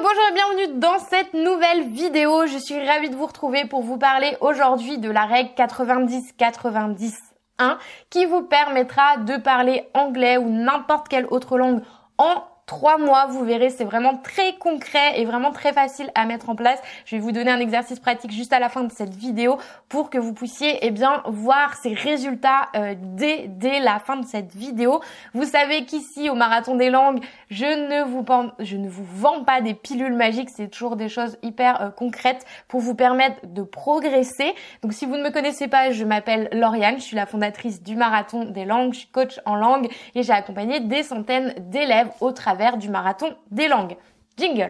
Bonjour et bienvenue dans cette nouvelle vidéo. Je suis ravie de vous retrouver pour vous parler aujourd'hui de la règle 90-90-1 qui vous permettra de parler anglais ou n'importe quelle autre langue en trois mois. Vous verrez, c'est vraiment très concret et vraiment très facile à mettre en place. Je vais vous donner un exercice pratique juste à la fin de cette vidéo pour que vous puissiez eh bien voir ces résultats euh, dès, dès la fin de cette vidéo. Vous savez qu'ici au Marathon des Langues, je ne vous, je ne vous vends pas des pilules magiques, c'est toujours des choses hyper euh, concrètes pour vous permettre de progresser. Donc si vous ne me connaissez pas, je m'appelle Lauriane, je suis la fondatrice du Marathon des Langues, je suis coach en langue et j'ai accompagné des centaines d'élèves au travers du marathon des langues. Jingle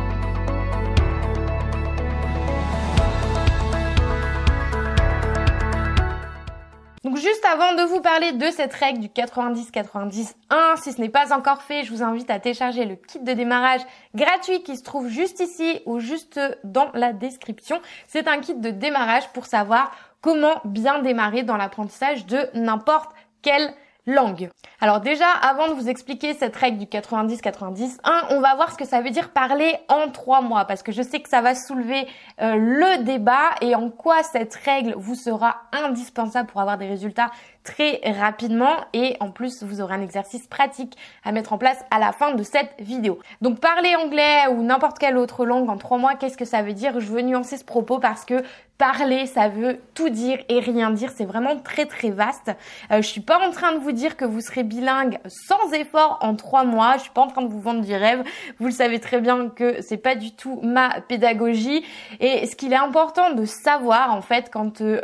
Donc juste avant de vous parler de cette règle du 90-90-1, si ce n'est pas encore fait, je vous invite à télécharger le kit de démarrage gratuit qui se trouve juste ici ou juste dans la description. C'est un kit de démarrage pour savoir comment bien démarrer dans l'apprentissage de n'importe quelle langue. Alors déjà, avant de vous expliquer cette règle du 90-90-1, on va voir ce que ça veut dire parler en trois mois, parce que je sais que ça va soulever euh, le débat et en quoi cette règle vous sera indispensable pour avoir des résultats très rapidement et en plus vous aurez un exercice pratique à mettre en place à la fin de cette vidéo. Donc parler anglais ou n'importe quelle autre langue en trois mois, qu'est-ce que ça veut dire? Je veux nuancer ce propos parce que parler, ça veut tout dire et rien dire. C'est vraiment très très vaste. Euh, je suis pas en train de vous dire que vous serez bilingue sans effort en trois mois. Je suis pas en train de vous vendre du rêve. Vous le savez très bien que c'est pas du tout ma pédagogie. Et ce qu'il est important de savoir en fait quand euh,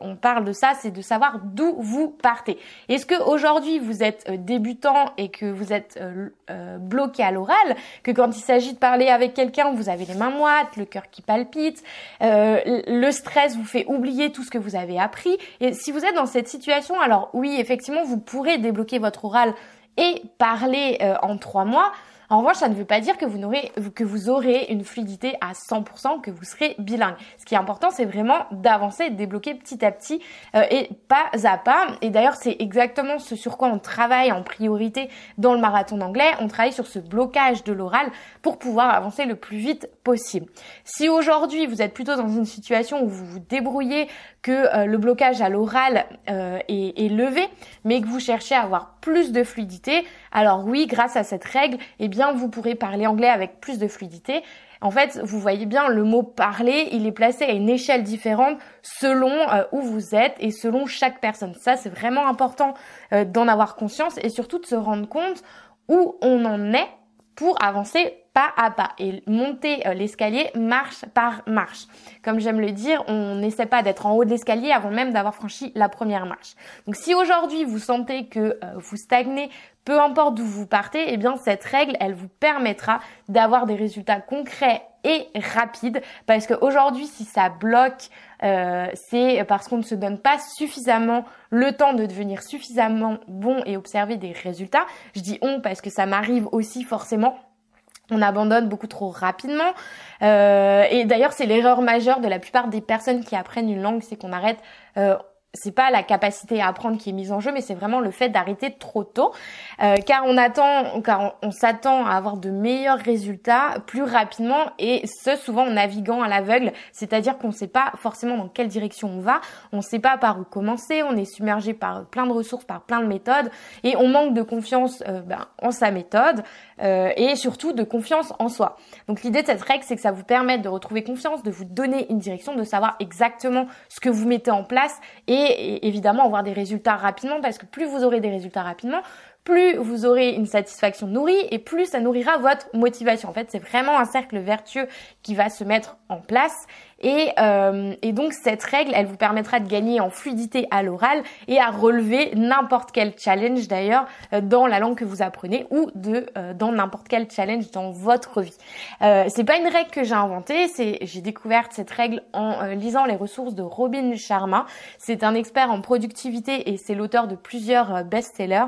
on parle de ça, c'est de savoir d'où vous partez. Est-ce que aujourd'hui vous êtes euh, débutant et que vous êtes euh, bloqué à l'oral, que quand il s'agit de parler avec quelqu'un, vous avez les mains moites, le cœur qui palpite, le le stress vous fait oublier tout ce que vous avez appris. Et si vous êtes dans cette situation, alors oui, effectivement, vous pourrez débloquer votre oral et parler euh, en trois mois. En revanche, ça ne veut pas dire que vous, n'aurez, que vous aurez une fluidité à 100%, que vous serez bilingue. Ce qui est important, c'est vraiment d'avancer, de débloquer petit à petit euh, et pas à pas. Et d'ailleurs, c'est exactement ce sur quoi on travaille en priorité dans le marathon d'anglais. On travaille sur ce blocage de l'oral pour pouvoir avancer le plus vite possible. Si aujourd'hui, vous êtes plutôt dans une situation où vous vous débrouillez, que euh, le blocage à l'oral euh, est, est levé, mais que vous cherchez à avoir plus de fluidité, alors oui, grâce à cette règle, eh bien vous pourrez parler anglais avec plus de fluidité. En fait, vous voyez bien, le mot parler, il est placé à une échelle différente selon euh, où vous êtes et selon chaque personne. Ça, c'est vraiment important d'en avoir conscience et surtout de se rendre compte où on en est pour avancer pas à pas et monter euh, l'escalier marche par marche. Comme j'aime le dire, on n'essaie pas d'être en haut de l'escalier avant même d'avoir franchi la première marche. Donc si aujourd'hui vous sentez que vous stagnez peu importe d'où vous partez, eh bien cette règle, elle vous permettra d'avoir des résultats concrets et rapides. Parce qu'aujourd'hui, si ça bloque, euh, c'est parce qu'on ne se donne pas suffisamment le temps de devenir suffisamment bon et observer des résultats. Je dis on parce que ça m'arrive aussi forcément on abandonne beaucoup trop rapidement. Euh, et d'ailleurs, c'est l'erreur majeure de la plupart des personnes qui apprennent une langue, c'est qu'on arrête euh, c'est pas la capacité à apprendre qui est mise en jeu, mais c'est vraiment le fait d'arrêter trop tôt, euh, car on attend, car on, s'attend à avoir de meilleurs résultats plus rapidement et ce souvent en naviguant à l'aveugle, c'est-à-dire qu'on ne sait pas forcément dans quelle direction on va, on ne sait pas par où commencer, on est submergé par plein de ressources, par plein de méthodes et on manque de confiance euh, ben, en sa méthode euh, et surtout de confiance en soi. Donc l'idée de cette règle, c'est que ça vous permette de retrouver confiance, de vous donner une direction, de savoir exactement ce que vous mettez en place et et évidemment avoir des résultats rapidement parce que plus vous aurez des résultats rapidement, plus vous aurez une satisfaction nourrie et plus ça nourrira votre motivation. En fait, c'est vraiment un cercle vertueux qui va se mettre en place et, euh, et donc cette règle, elle vous permettra de gagner en fluidité à l'oral et à relever n'importe quel challenge d'ailleurs euh, dans la langue que vous apprenez ou de euh, dans n'importe quel challenge dans votre vie. Euh, c'est pas une règle que j'ai inventée, c'est j'ai découvert cette règle en lisant les ressources de Robin Sharma. C'est un expert en productivité et c'est l'auteur de plusieurs best-sellers.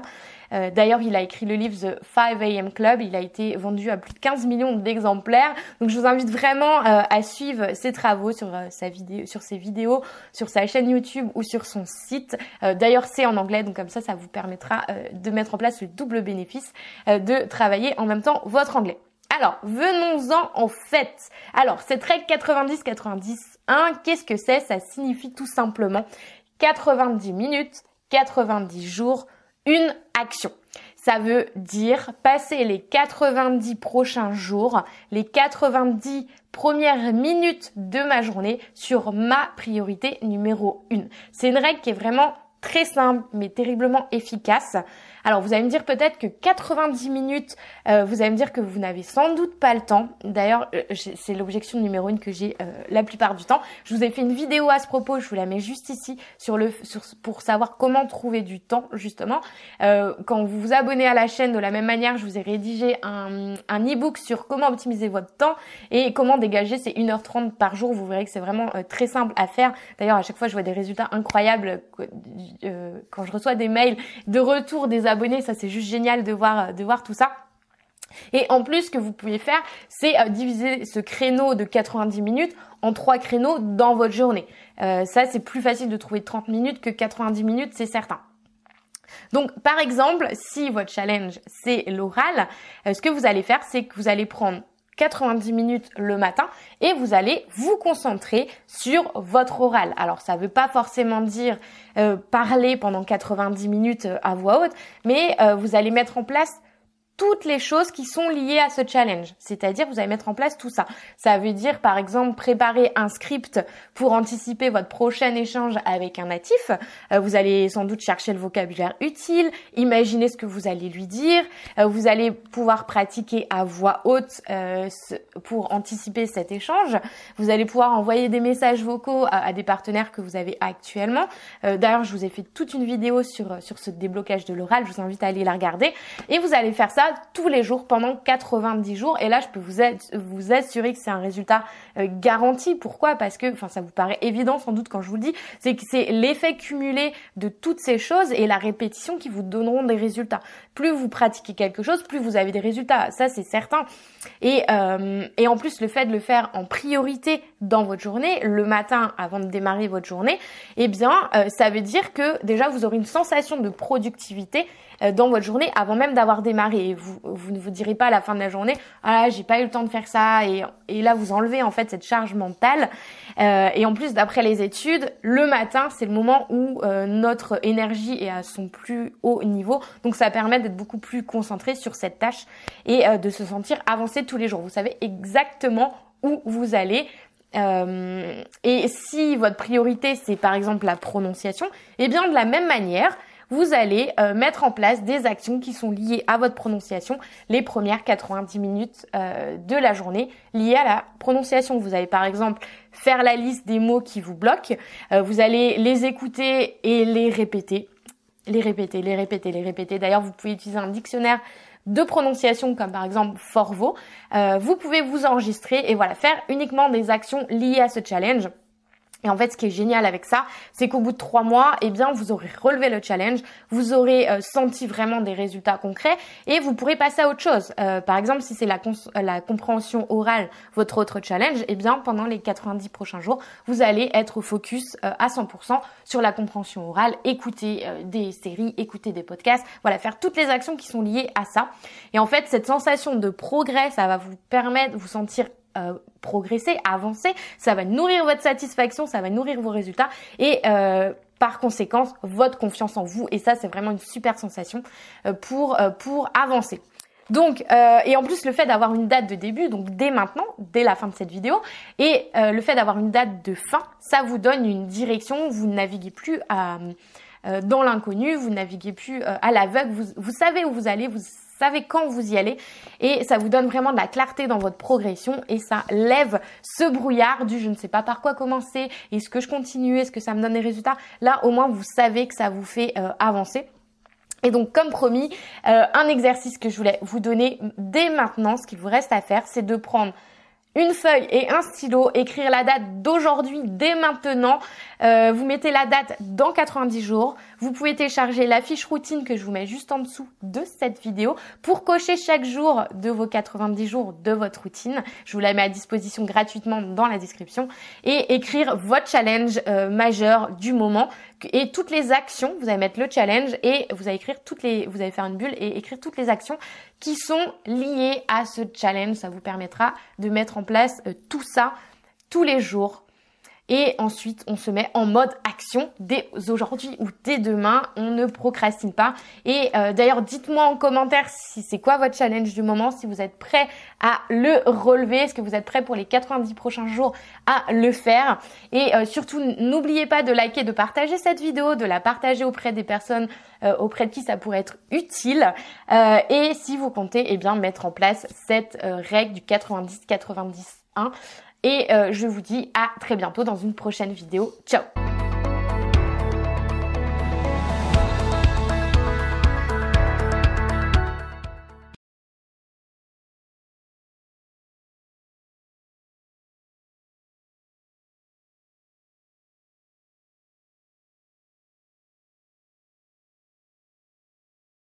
Euh, d'ailleurs, il a écrit le livre The 5 AM Club. Il a été vendu à plus de 15 millions d'exemplaires. Donc, je vous invite vraiment euh, à suivre ses travaux sur euh, sa vidéo, sur ses vidéos, sur sa chaîne YouTube ou sur son site. D'ailleurs, c'est en anglais, donc comme ça, ça vous permettra de mettre en place le double bénéfice de travailler en même temps votre anglais. Alors, venons-en en fait. Alors, cette règle 90-90-1, qu'est-ce que c'est? Ça signifie tout simplement 90 minutes, 90 jours, une action. Ça veut dire passer les 90 prochains jours, les 90 premières minutes de ma journée sur ma priorité numéro 1. C'est une règle qui est vraiment très simple mais terriblement efficace. Alors vous allez me dire peut-être que 90 minutes, euh, vous allez me dire que vous n'avez sans doute pas le temps. D'ailleurs, euh, c'est l'objection numéro une que j'ai euh, la plupart du temps. Je vous ai fait une vidéo à ce propos, je vous la mets juste ici pour savoir comment trouver du temps justement. quand vous vous abonnez à la chaîne de la même manière, je vous ai rédigé un, un e-book sur comment optimiser votre temps et comment dégager ces 1h30 par jour. Vous verrez que c'est vraiment très simple à faire. D'ailleurs, à chaque fois, je vois des résultats incroyables quand je reçois des mails de retour des abonnés. Ça, c'est juste génial de voir, euh, de voir tout ça. Et en plus, ce que vous pouvez faire, c'est euh, diviser ce créneau de 90 minutes en trois créneaux dans votre journée. Euh, ça, c'est plus facile de trouver 30 minutes que 90 minutes, c'est certain. Donc, par exemple, si votre challenge, c'est l'oral, ce que vous allez faire, c'est que vous allez prendre 90 minutes le matin et vous allez vous concentrer sur votre oral. Alors ça ne veut pas forcément dire euh, parler pendant 90 minutes euh, à voix haute, mais euh, vous allez mettre en place toutes les choses qui sont liées à ce challenge. C'est-à-dire, vous allez mettre en place tout ça. Ça veut dire, par exemple, préparer un script pour anticiper votre prochain échange avec un natif. Euh, vous allez sans doute chercher le vocabulaire utile, imaginer ce que vous allez lui dire. Euh, vous allez pouvoir pratiquer à voix haute euh, pour anticiper cet échange. Vous allez pouvoir envoyer des messages vocaux à, des partenaires que vous avez actuellement. D'ailleurs, je vous ai fait toute une vidéo sur, sur ce déblocage de l'oral. Je vous invite à aller la regarder. Et vous allez faire ça tous les jours pendant 90 jours. Et là, je peux vous, vous assurer que c'est un résultat euh, garanti. Pourquoi? Parce que, enfin, ça vous paraît évident sans doute quand je vous le dis, c'est que c'est l'effet cumulé de toutes ces choses et la répétition qui vous donneront des résultats. Plus vous pratiquez quelque chose, plus vous avez des résultats. Ça, c'est certain. Et, euh, en plus, le fait de le faire en priorité dans votre journée, le matin avant de démarrer votre journée, eh bien, euh, ça veut dire que déjà, vous aurez une sensation de productivité dans votre journée avant même d'avoir démarré. Vous, ne vous direz pas à la fin de la journée, ah j'ai pas eu le temps de faire ça. Et, et là, vous enlevez en fait cette charge mentale. Euh, et en plus, d'après les études, le matin, c'est le moment où euh, notre énergie est à son plus haut niveau. Donc ça permet d'être beaucoup plus concentré sur cette tâche et de se sentir avancé tous les jours. Vous savez exactement où vous allez. Euh, et si votre priorité c'est par exemple la prononciation, eh bien de la même manière, vous allez euh, mettre en place des actions qui sont liées à votre prononciation les premières 90 minutes euh, de la journée liées à la prononciation. Vous allez par exemple faire la liste des mots qui vous bloquent, euh, vous allez les écouter et les répéter, les répéter, les répéter, les répéter. D'ailleurs, vous pouvez utiliser un dictionnaire de prononciation comme par exemple Forvo. vous pouvez vous enregistrer et voilà, faire uniquement des actions liées à ce challenge. Et en fait, ce qui est génial avec ça, c'est qu'au bout de trois mois, eh bien, vous aurez relevé le challenge, vous aurez euh, senti vraiment des résultats concrets et vous pourrez passer à autre chose. Euh, par exemple, si c'est la, la, compréhension orale, votre autre challenge, eh bien, pendant les 90 prochains jours, vous allez être focus euh, à 100% sur la compréhension orale, écouter des séries, écouter des podcasts, voilà, faire toutes les actions qui sont liées à ça. Et en fait, cette sensation de progrès, ça va vous permettre de vous sentir euh, progresser, avancer, ça va nourrir votre satisfaction, ça va nourrir vos résultats. Et euh, par conséquence votre confiance en vous. Et ça c'est vraiment une super sensation euh, pour avancer. Donc, et en plus le fait d'avoir une date de début, donc dès maintenant, dès la fin de cette vidéo, et le fait d'avoir une date de fin, ça vous donne une direction, vous ne naviguez plus dans l'inconnu, vous naviguez plus à l'aveugle, vous, vous savez où vous allez, vous savez quand vous y allez et ça vous donne vraiment de la clarté dans votre progression et ça lève ce brouillard du je ne sais pas par quoi commencer, est-ce que je continue, est-ce que ça me donne des résultats? Là au moins vous savez que ça vous fait euh, avancer. Et donc, comme promis, euh, un exercice que je voulais vous donner dès maintenant, ce qu'il vous reste à faire, c'est de prendre une feuille et un stylo, écrire la date d'aujourd'hui dès maintenant. Euh, vous mettez la date dans 90 jours. Vous pouvez télécharger la fiche routine que je vous mets juste en dessous de cette vidéo pour cocher chaque jour de vos 90 jours de votre routine. Je vous la mets à disposition gratuitement dans la description et écrire votre challenge euh, majeur du moment et toutes les actions, vous allez mettre le challenge et vous allez écrire toutes les, vous allez faire une bulle et écrire toutes les actions qui sont liées à ce challenge. Ça vous permettra de mettre en place euh, tout ça tous les jours et ensuite, on se met en mode action dès aujourd'hui ou dès demain. On ne procrastine pas. Et euh, d'ailleurs, dites-moi en commentaire si c'est quoi votre challenge du moment, si vous êtes prêt à le relever, est-ce que vous êtes prêt pour les 90 prochains jours à le faire. Et euh, surtout, n'oubliez pas de liker, de partager cette vidéo, de la partager auprès des personnes euh, auprès de qui ça pourrait être utile. et si vous comptez, eh bien, mettre en place cette règle du 90-91. Et euh, je vous dis à très bientôt dans une prochaine vidéo. Ciao